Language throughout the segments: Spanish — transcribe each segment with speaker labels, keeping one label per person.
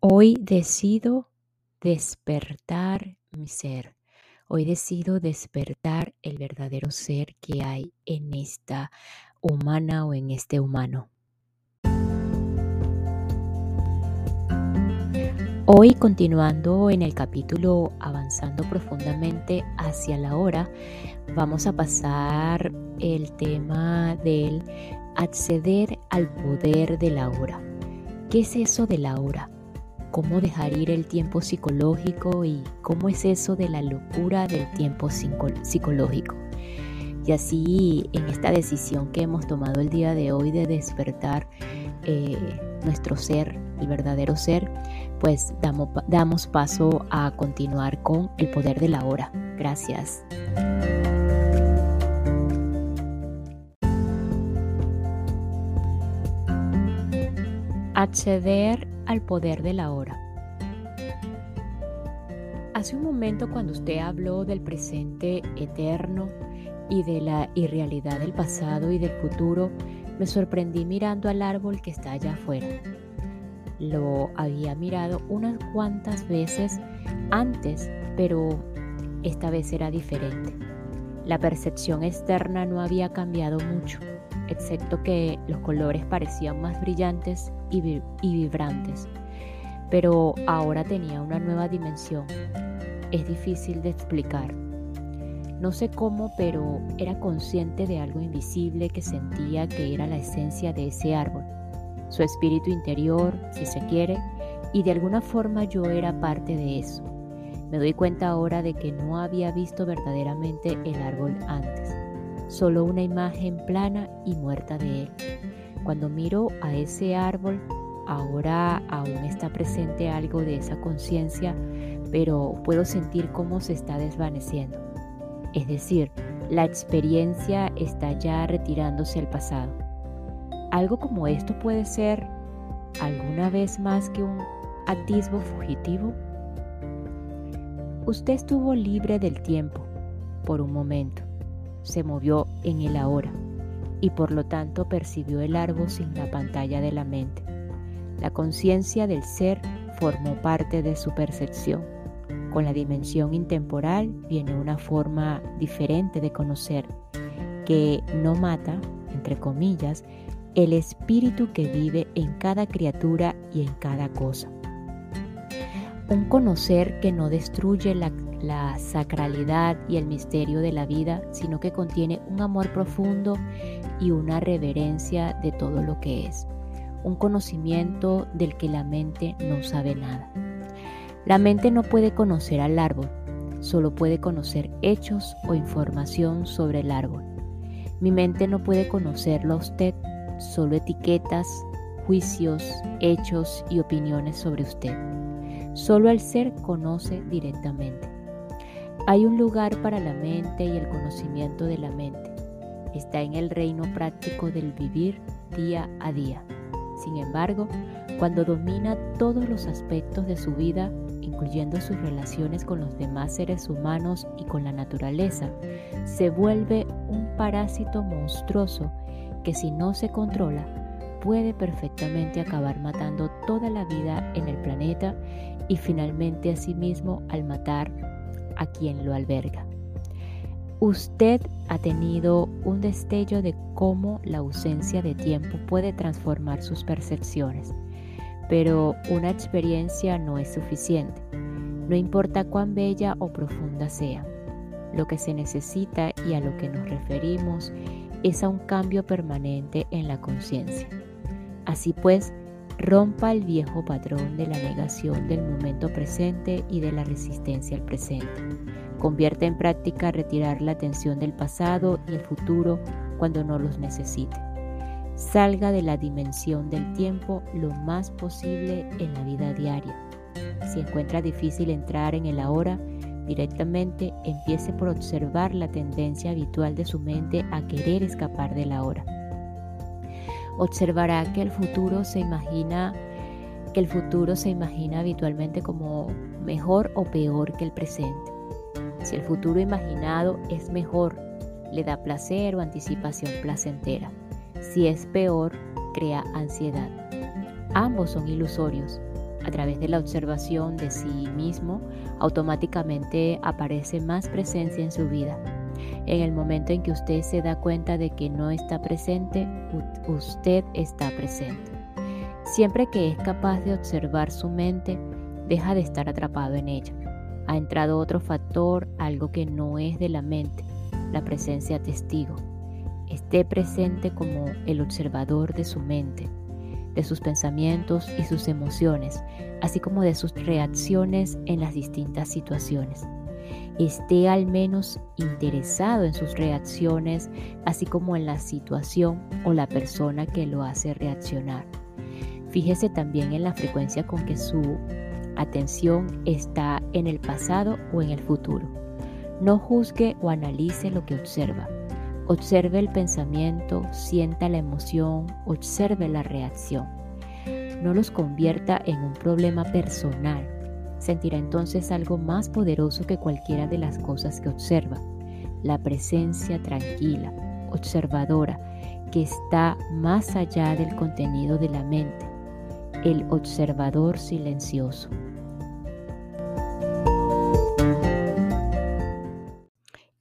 Speaker 1: Hoy decido despertar mi ser. Hoy decido despertar el verdadero ser que hay en esta humana o en este humano. Hoy continuando en el capítulo Avanzando profundamente hacia la hora, vamos a pasar el tema del acceder al poder de la hora. ¿Qué es eso de la hora? ¿Cómo dejar ir el tiempo psicológico y cómo es eso de la locura del tiempo psicológico? Y así en esta decisión que hemos tomado el día de hoy de despertar eh, nuestro ser, el verdadero ser, pues damos, damos paso a continuar con el poder de la hora. Gracias. Acceder al poder de la hora. Hace un momento cuando usted habló del presente eterno y de la irrealidad del pasado y del futuro, me sorprendí mirando al árbol que está allá afuera. Lo había mirado unas cuantas veces antes, pero esta vez era diferente. La percepción externa no había cambiado mucho, excepto que los colores parecían más brillantes y, vibrantes. Pero ahora tenía una nueva dimensión. Es difícil de explicar. No sé cómo, pero era consciente de algo invisible que sentía que era la esencia de ese árbol su espíritu interior, si se quiere, y de alguna forma yo era parte de eso. Me doy cuenta ahora de que no había visto verdaderamente el árbol antes, solo una imagen plana y muerta de él. Cuando miro a ese árbol, ahora aún está presente algo de esa conciencia, pero puedo sentir cómo se está desvaneciendo. Es decir, la experiencia está ya retirándose al pasado. Algo como esto puede ser alguna vez más que un atisbo fugitivo. Usted estuvo libre del tiempo por un momento, se movió en el ahora y por lo tanto percibió el árbol sin la pantalla de la mente. La conciencia del ser formó parte de su percepción. Con la dimensión intemporal viene una forma diferente de conocer que no mata, entre comillas, el espíritu que vive en cada criatura y en cada cosa. Un conocer que no destruye la, sacralidad y el misterio de la vida, sino que contiene un amor profundo y una reverencia de todo lo que es. Un conocimiento del que la mente no sabe nada. La mente no puede conocer al árbol, solo puede conocer hechos o información sobre el árbol. Mi mente no puede conocerlo a usted, solo etiquetas, juicios, hechos y opiniones sobre usted. Solo el ser conoce directamente. Hay un lugar para la mente y el conocimiento de la mente. Está en el reino práctico del vivir día a día. Sin embargo, cuando domina todos los aspectos de su vida, incluyendo sus relaciones con los demás seres humanos y con la naturaleza, se vuelve un parásito monstruoso que si no se controla puede perfectamente acabar matando toda la vida en el planeta y finalmente a sí mismo al matar a quien lo alberga. Usted ha tenido un destello de cómo la ausencia de tiempo puede transformar sus percepciones, pero una experiencia no es suficiente, no importa cuán bella o profunda sea. Lo que se necesita y a lo que nos referimos es a un cambio permanente en la conciencia. Así pues, rompa el viejo patrón de la negación del momento presente y de la resistencia al presente. Convierta en práctica retirar la atención del pasado y el futuro cuando no los necesite. Salga de la dimensión del tiempo lo más posible en la vida diaria. Si encuentra difícil entrar en el ahora, Directamente empiece por observar la tendencia habitual de su mente a querer escapar de la hora. Observará que el futuro se imagina que el futuro se imagina habitualmente como mejor o peor que el presente. Si el futuro imaginado es mejor, le da placer o anticipación placentera. Si es peor, crea ansiedad. Ambos son ilusorios. a través de la observación de sí mismo, automáticamente aparece más presencia en su vida. En el momento en que usted se da cuenta de que no está presente, usted está presente. Siempre que es capaz de observar su mente, deja de estar atrapado en ella. Ha entrado otro factor, algo que no es de la mente, la presencia testigo. Esté presente como el observador de su mente, de sus pensamientos y sus emociones, así como de sus reacciones en las distintas situaciones. Esté al menos interesado en sus reacciones, así como en la situación o la persona que lo hace reaccionar. Fíjese también en la frecuencia con que su atención está en el pasado o en el futuro. No juzgue o analice lo que observa. Observe el pensamiento, sienta la emoción, observe la reacción. No los convierta en un problema personal. Sentirá entonces algo más poderoso que cualquiera de las cosas que observa. La presencia tranquila, observadora, que está más allá del contenido de la mente. El observador silencioso.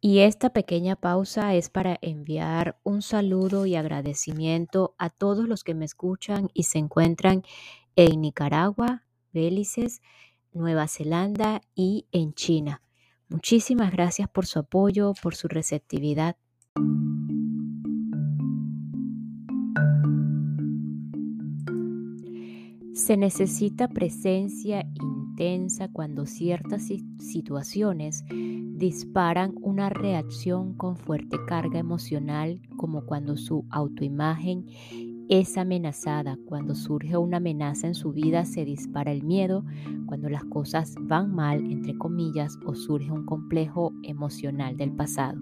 Speaker 1: Y esta pequeña pausa es para enviar un saludo y agradecimiento a todos los que me escuchan y se encuentran en Nicaragua, Bélices, Nueva Zelanda y en China. Muchísimas gracias por su apoyo, por su receptividad. Se necesita presencia intensa cuando ciertas situaciones disparan una reacción con fuerte carga emocional como cuando su autoimagen es amenazada, cuando surge una amenaza en su vida se dispara el miedo, cuando las cosas van mal, entre comillas, o surge un complejo emocional del pasado.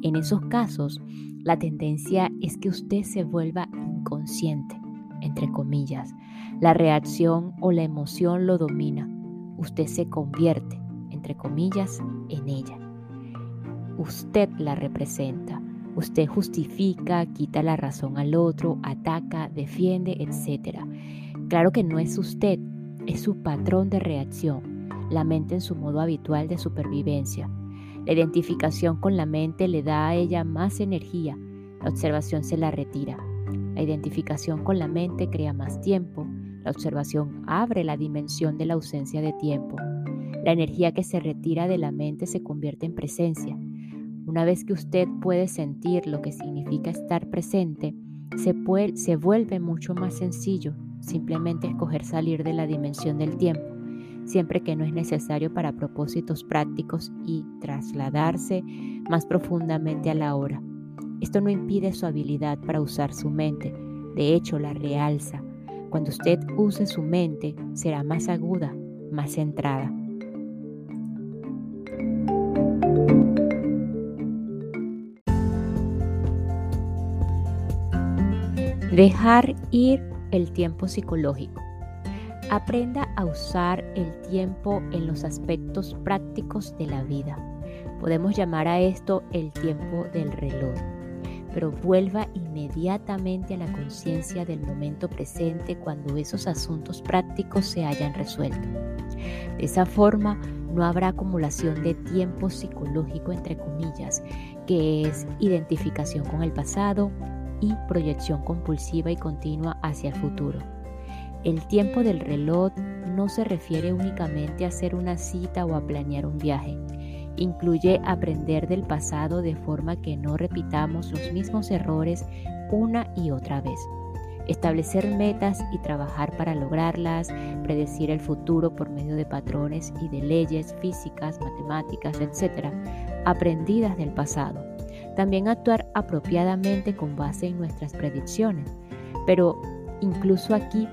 Speaker 1: En esos casos, la tendencia es que usted se vuelva inconsciente, entre comillas. La reacción o la emoción lo domina. Usted se convierte entre comillas, en ella. Usted la representa. Usted justifica, quita la razón al otro, ataca, defiende, etc. Claro que no es usted, es su patrón de reacción, la mente en su modo habitual de supervivencia. La identificación con la mente le da a ella más energía, la observación se la retira. La identificación con la mente crea más tiempo, la observación abre la dimensión de la ausencia de tiempo. La energía que se retira de la mente se convierte en presencia. Una vez que usted puede sentir lo que significa estar presente, se, se vuelve mucho más sencillo simplemente escoger salir de la dimensión del tiempo, siempre que no es necesario para propósitos prácticos y trasladarse más profundamente a la hora. Esto no impide su habilidad para usar su mente, de hecho la realza. Cuando usted use su mente, será más aguda, más centrada. Dejar ir el tiempo psicológico. Aprenda a usar el tiempo en los aspectos prácticos de la vida. Podemos llamar a esto el tiempo del reloj, pero vuelva inmediatamente a la conciencia del momento presente cuando esos asuntos prácticos se hayan resuelto. De esa forma, no habrá acumulación de tiempo psicológico, entre comillas, que es identificación con el pasado, y proyección compulsiva y continua hacia el futuro. El tiempo del reloj no se refiere únicamente a hacer una cita o a planear un viaje. Incluye aprender del pasado de forma que no repitamos los mismos errores una y otra vez. Establecer metas y trabajar para lograrlas, predecir el futuro por medio de patrones y de leyes físicas, matemáticas, etc., aprendidas del pasado también actuar apropiadamente con base en nuestras predicciones. Pero incluso aquí,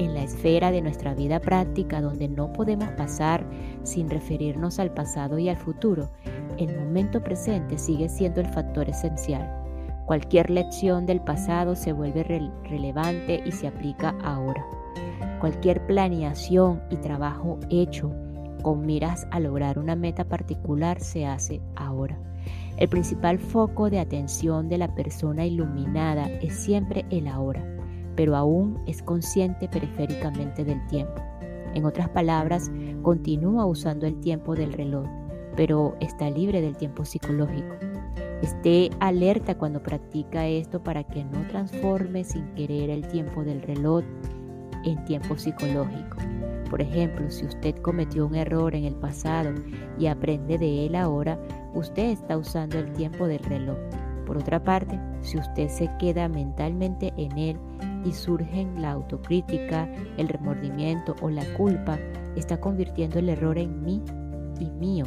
Speaker 1: en la esfera de nuestra vida práctica, donde no podemos pasar sin referirnos al pasado y al futuro, el momento presente sigue siendo el factor esencial. Cualquier lección del pasado se vuelve relevante y se aplica ahora. Cualquier planeación y trabajo hecho con miras a lograr una meta particular se hace ahora. El principal foco de atención de la persona iluminada es siempre el ahora, pero aún es consciente periféricamente del tiempo. En otras palabras, continúa usando el tiempo del reloj, pero está libre del tiempo psicológico. Esté alerta cuando practica esto para que no transforme sin querer el tiempo del reloj en tiempo psicológico. Por ejemplo, si usted cometió un error en el pasado y aprende de él ahora, usted está usando el tiempo del reloj. Por otra parte, si usted se queda mentalmente en él y surgen la autocrítica, el remordimiento o la culpa, está convirtiendo el error en mí y mío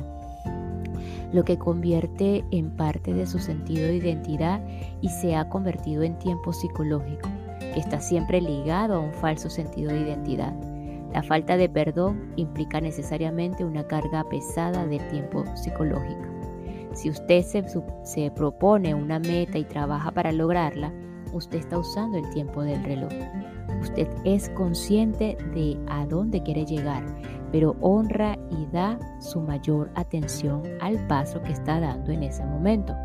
Speaker 1: lo que convierte en parte de su sentido de identidad y se ha convertido en tiempo psicológico, que está siempre ligado a un falso sentido de identidad. La falta de perdón implica necesariamente una carga pesada de tiempo psicológico. Si usted se, se, propone una meta y trabaja para lograrla, usted está usando el tiempo del reloj. Usted es consciente de a dónde quiere llegar, pero honra y da su mayor atención al paso que está dando en ese momento.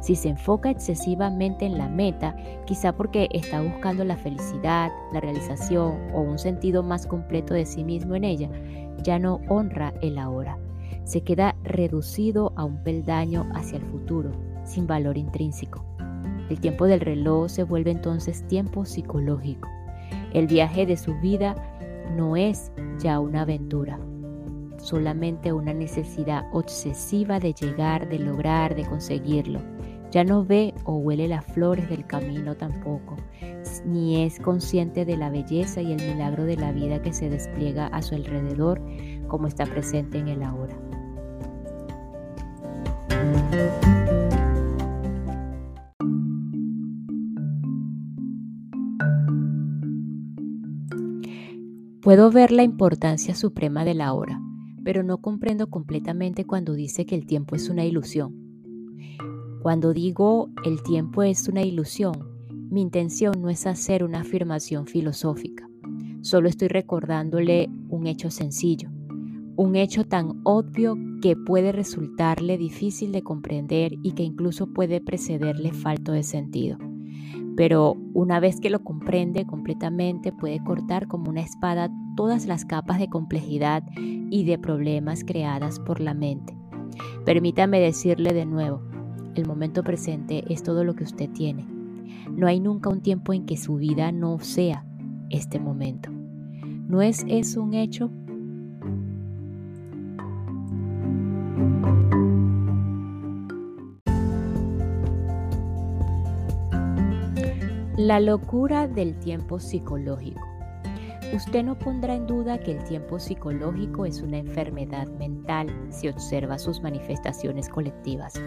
Speaker 1: Si se enfoca excesivamente en la meta, quizá porque está buscando la felicidad, la realización o un sentido más completo de sí mismo en ella, ya no honra el ahora. Se queda reducido a un peldaño hacia el futuro, sin valor intrínseco. El tiempo del reloj se vuelve entonces tiempo psicológico. El viaje de su vida no es ya una aventura, solamente una necesidad obsesiva de llegar, de lograr, de conseguirlo. Ya no ve o huele las flores del camino tampoco, ni es consciente de la belleza y el milagro de la vida que se despliega a su alrededor como está presente en el ahora. Puedo ver la importancia suprema de la hora, pero no comprendo completamente cuando dice que el tiempo es una ilusión. Cuando digo el tiempo es una ilusión, mi intención no es hacer una afirmación filosófica, solo estoy recordándole un hecho sencillo, un hecho tan obvio que puede resultarle difícil de comprender y que incluso puede precederle falto de sentido pero una vez que lo comprende completamente puede cortar como una espada todas las capas de complejidad y de problemas creadas por la mente. Permítame decirle de nuevo, el momento presente es todo lo que usted tiene. No hay nunca un tiempo en que su vida no sea este momento. ¿No es eso un hecho? La locura del tiempo psicológico. Usted no pondrá en duda que el tiempo psicológico es una enfermedad mental si observa sus manifestaciones colectivas.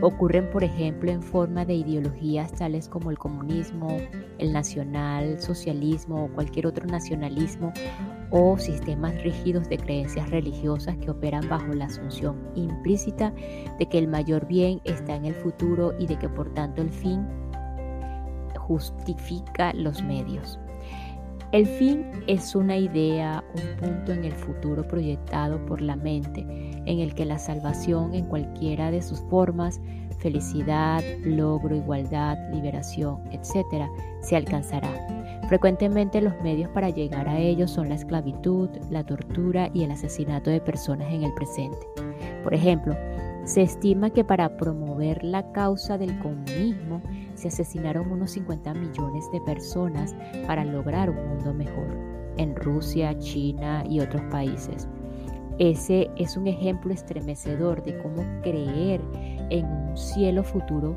Speaker 1: Ocurren, por ejemplo, en forma de ideologías tales como el comunismo, el nacional, socialismo o cualquier otro nacionalismo o sistemas rígidos de creencias religiosas que operan bajo la asunción implícita de que el mayor bien está en el futuro y de que por tanto el fin justifica los medios. El fin es una idea, un punto en el futuro proyectado por la mente, en el que la salvación en cualquiera de sus formas, felicidad, logro, igualdad, liberación, etc., se alcanzará. Frecuentemente los medios para llegar a ello son la esclavitud, la tortura y el asesinato de personas en el presente. Por ejemplo, se estima que para promover la causa del comunismo se asesinaron unos 50 millones de personas para lograr un mundo mejor en Rusia, China y otros países. Ese es un ejemplo estremecedor de cómo creer en un cielo futuro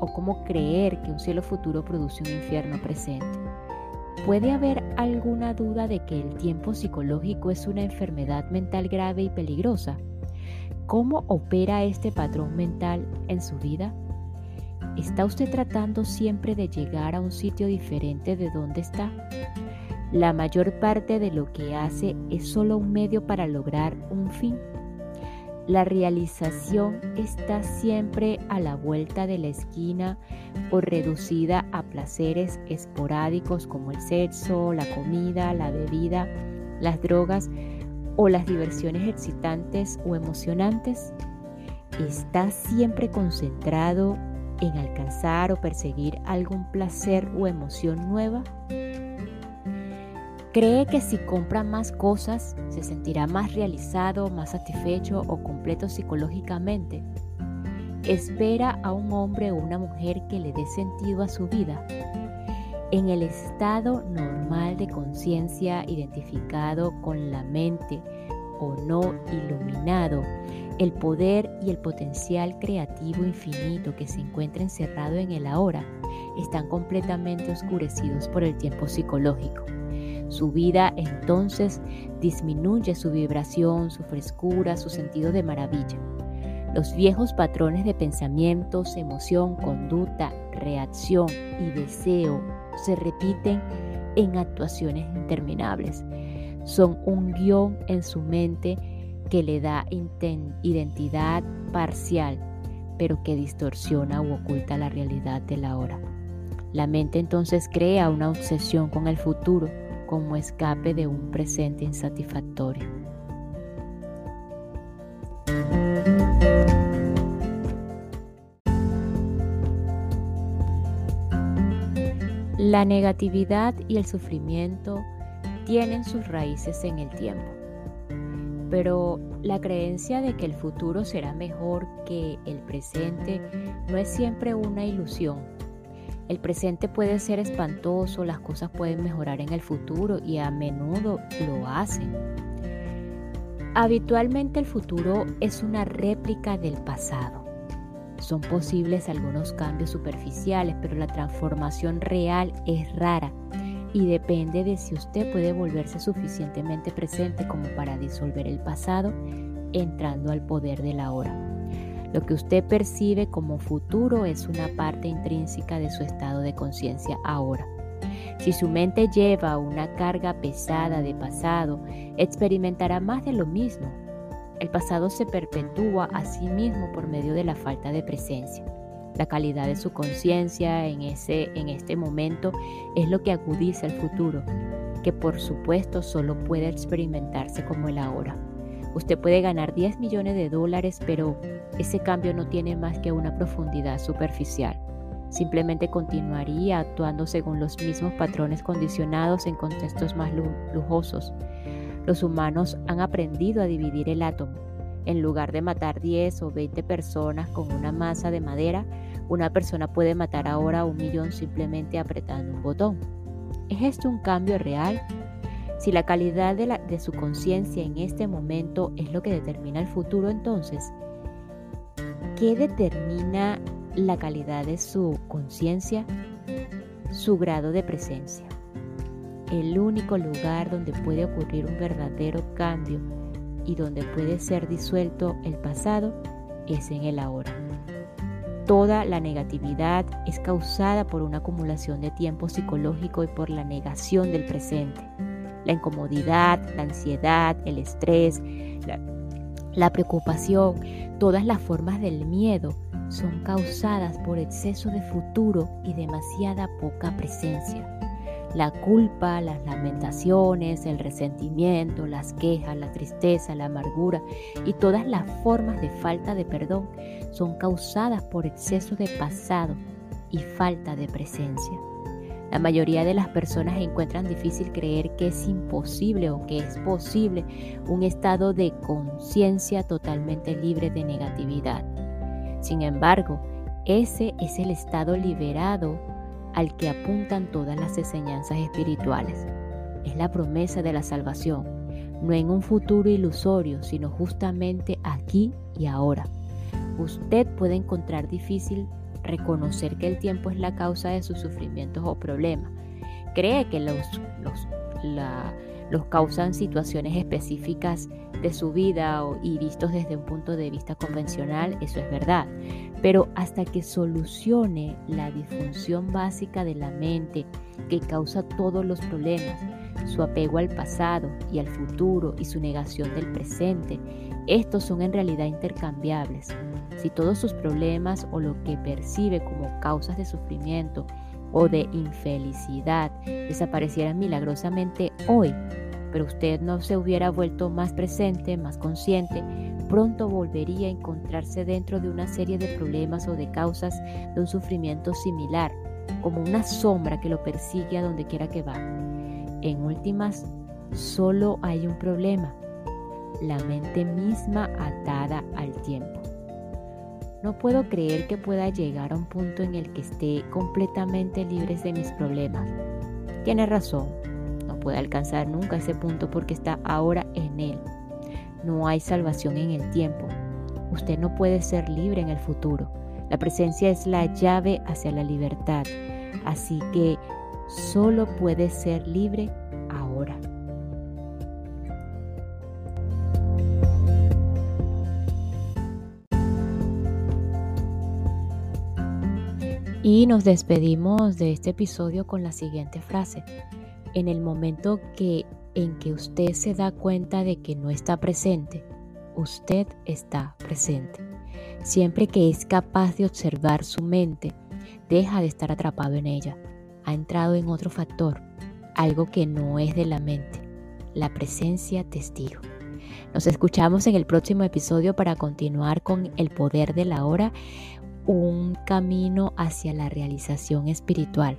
Speaker 1: o, cómo creer que un cielo futuro produce un infierno presente. ¿Puede haber alguna duda de que el tiempo psicológico es una enfermedad mental grave y peligrosa? ¿Cómo opera este patrón mental en su vida? ¿Está usted tratando siempre de llegar a un sitio diferente de donde está? La mayor parte de lo que hace es solo un medio para lograr un fin. La realización está siempre a la vuelta de la esquina o reducida a placeres esporádicos como el sexo, la comida, la bebida, las drogas o las diversiones excitantes o emocionantes. Está siempre concentrado en alcanzar o perseguir algún placer o emoción nueva? Cree que si compra más cosas se sentirá más realizado, más satisfecho o completo psicológicamente. Espera a un hombre o una mujer que le dé sentido a su vida. En el estado normal de conciencia identificado con la mente o no iluminado, el poder y el potencial creativo infinito que se encuentra encerrado en el ahora están completamente oscurecidos por el tiempo psicológico. Su vida entonces disminuye su vibración, su frescura, su sentido de maravilla. Los viejos patrones de pensamientos, emoción, conducta, reacción y deseo se repiten en actuaciones interminables. Son un guion en su mente que le da identidad parcial, pero que distorsiona u oculta la realidad de la hora. La mente entonces crea una obsesión con el futuro, como escape de un presente insatisfactorio. La negatividad y el sufrimiento tienen sus raíces en el tiempo, pero la creencia de que el futuro será mejor que el presente no es siempre una ilusión el presente puede ser espantoso, las cosas pueden mejorar en el futuro y a menudo lo hacen. Habitualmente el futuro es una réplica del pasado. Son posibles algunos cambios superficiales, pero la transformación real es rara y depende de si usted puede volverse suficientemente presente como para disolver el pasado entrando al poder de la hora. Lo que usted percibe como futuro es una parte intrínseca de su estado de conciencia ahora. Si su mente lleva una carga pesada de pasado, experimentará más de lo mismo. El pasado se perpetúa a sí mismo por medio de la falta de presencia. La calidad de su conciencia en, en este momento es lo que agudiza el futuro, que por supuesto solo puede experimentarse como el ahora. Usted puede ganar 10 millones de dólares, pero ese cambio no tiene más que una profundidad superficial. Simplemente continuaría actuando según los mismos patrones condicionados en contextos más lujosos. Los humanos han aprendido a dividir el átomo. En lugar de matar 10 o 20 personas con una masa de madera, una persona puede matar ahora a un millón simplemente apretando un botón. ¿Es esto un cambio real? Si la calidad de, de su conciencia en este momento es lo que determina el futuro, entonces, ¿qué determina la calidad de su conciencia? Su grado de presencia. El único lugar donde puede ocurrir un verdadero cambio y donde puede ser disuelto el pasado es en el ahora. Toda la negatividad es causada por una acumulación de tiempo psicológico y por la negación del presente la incomodidad, la ansiedad, el estrés, la, preocupación, todas las formas del miedo son causadas por exceso de futuro y demasiada poca presencia. La culpa, las lamentaciones, el resentimiento, las quejas, la tristeza, la amargura y todas las formas de falta de perdón son causadas por exceso de pasado y falta de presencia. La mayoría de las personas encuentran difícil creer que es imposible o que es posible un estado de conciencia totalmente libre de negatividad. Sin embargo, ese es el estado liberado al que apuntan todas las enseñanzas espirituales. Es la promesa de la salvación, no en un futuro ilusorio, sino justamente aquí y ahora. Usted puede encontrar difícil reconocer que el tiempo es la causa de sus sufrimientos o problemas. Cree que los, los, los causan situaciones específicas de su vida y vistos desde un punto de vista convencional, eso es verdad. Pero hasta que solucione la disfunción básica de la mente que causa todos los problemas, su apego al pasado y al futuro y su negación del presente, estos son en realidad intercambiables. Si todos sus problemas o lo que percibe como causas de sufrimiento o de infelicidad desaparecieran milagrosamente hoy, pero usted no se hubiera vuelto más presente, más consciente, pronto volvería a encontrarse dentro de una serie de problemas o de causas de un sufrimiento similar, como una sombra que lo persigue a donde quiera que va. En últimas, solo hay un problema, la mente misma atada al tiempo. No puedo creer que pueda llegar a un punto en el que esté completamente libre de mis problemas. Tiene razón, puede alcanzar nunca ese punto porque está ahora en él. No hay salvación en el tiempo. Usted no puede ser libre en el futuro. La presencia es la llave hacia la libertad. Así que solo puede ser libre ahora. Y nos despedimos de este episodio con la siguiente frase. En el momento que en que usted se da cuenta de que no está presente, usted está presente. Siempre que es capaz de observar su mente, deja de estar atrapado en ella. Ha entrado en otro factor, algo que no es de la mente, la presencia testigo. Nos escuchamos en el próximo episodio para continuar con el poder de la hora un camino hacia la realización espiritual.